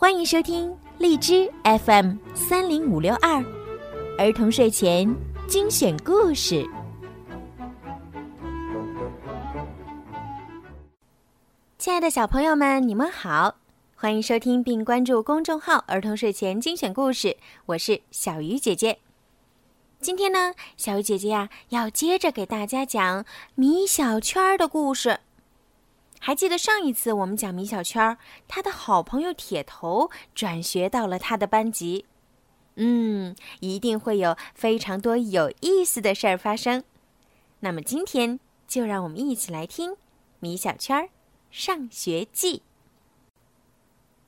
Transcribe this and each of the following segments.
欢迎收听荔枝 FM 三零五六二儿童睡前精选故事。亲爱的小朋友们，你们好，欢迎收听并关注公众号“儿童睡前精选故事”，我是小鱼姐姐。今天呢，小鱼姐姐呀要接着给大家讲米小圈的故事。还记得上一次我们讲米小圈，他的好朋友铁头转学到了他的班级。嗯，一定会有非常多有意思的事儿发生。那么今天就让我们一起来听《米小圈上学记》。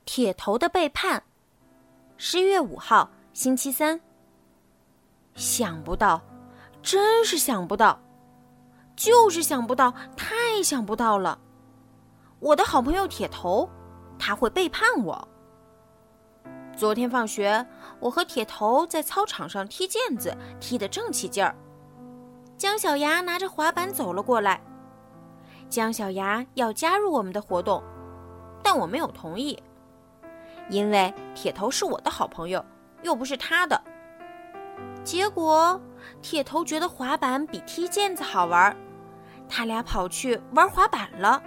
铁头的背叛。十一月五号，星期三。想不到，真是想不到，就是想不到，太想不到了。我的好朋友铁头，他会背叛我。昨天放学，我和铁头在操场上踢毽子，踢得正起劲儿。姜小牙拿着滑板走了过来。姜小牙要加入我们的活动，但我没有同意，因为铁头是我的好朋友，又不是他的。结果，铁头觉得滑板比踢毽子好玩，他俩跑去玩滑板了。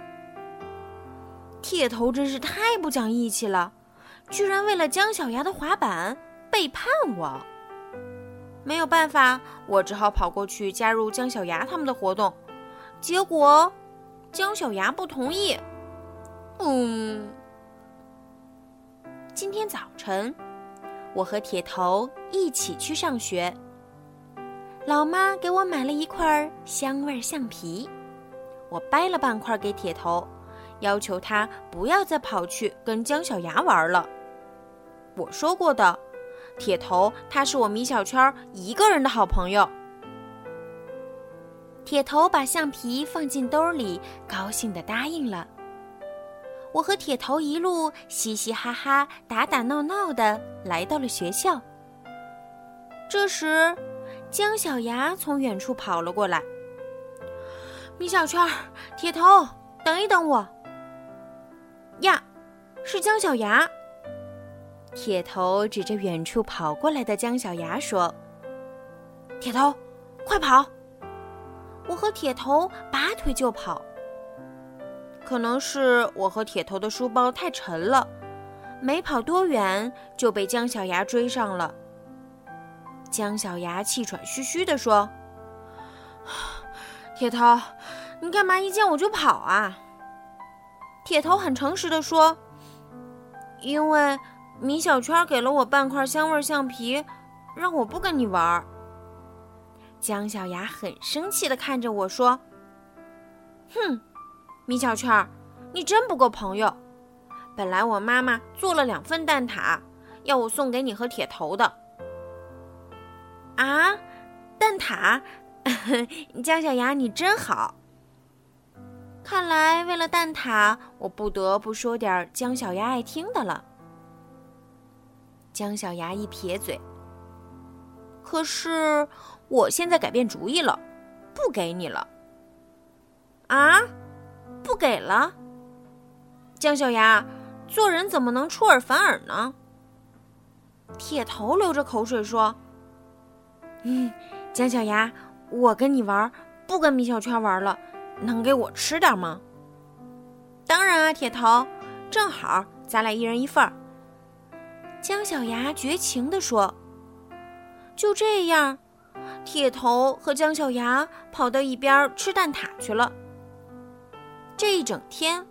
铁头真是太不讲义气了，居然为了姜小牙的滑板背叛我。没有办法，我只好跑过去加入姜小牙他们的活动。结果，姜小牙不同意。嗯，今天早晨，我和铁头一起去上学。老妈给我买了一块香味橡皮，我掰了半块给铁头。要求他不要再跑去跟姜小牙玩了。我说过的，铁头他是我米小圈一个人的好朋友。铁头把橡皮放进兜里，高兴地答应了。我和铁头一路嘻嘻哈哈、打打闹闹的来到了学校。这时，姜小牙从远处跑了过来。米小圈，铁头，等一等我。呀，是姜小牙。铁头指着远处跑过来的姜小牙说：“铁头，快跑！”我和铁头拔腿就跑。可能是我和铁头的书包太沉了，没跑多远就被姜小牙追上了。姜小牙气喘吁吁地说：“铁头，你干嘛一见我就跑啊？”铁头很诚实的说：“因为米小圈给了我半块香味橡皮，让我不跟你玩。”姜小牙很生气的看着我说：“哼，米小圈，你真不够朋友。本来我妈妈做了两份蛋挞，要我送给你和铁头的。”啊，蛋挞！姜小牙，你真好。看来，为了蛋挞，我不得不说点姜小牙爱听的了。姜小牙一撇嘴：“可是我现在改变主意了，不给你了。”啊，不给了？姜小牙，做人怎么能出尔反尔呢？铁头流着口水说：“嗯，姜小牙，我跟你玩，不跟米小圈玩了。”能给我吃点吗？当然啊，铁头，正好咱俩一人一份儿。姜小牙绝情地说。就这样，铁头和姜小牙跑到一边吃蛋挞去了。这一整天，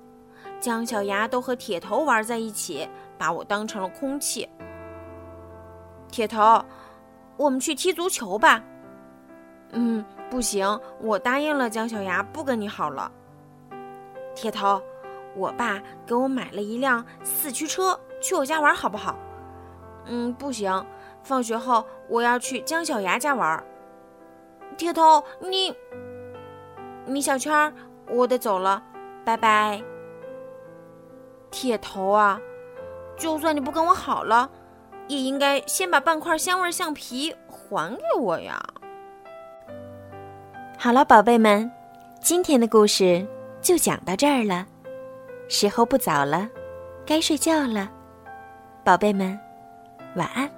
姜小牙都和铁头玩在一起，把我当成了空气。铁头，我们去踢足球吧。嗯。不行，我答应了姜小牙，不跟你好了。铁头，我爸给我买了一辆四驱车，去我家玩好不好？嗯，不行，放学后我要去姜小牙家玩。铁头，你，米小圈，我得走了，拜拜。铁头啊，就算你不跟我好了，也应该先把半块香味橡皮还给我呀。好了，宝贝们，今天的故事就讲到这儿了。时候不早了，该睡觉了，宝贝们，晚安。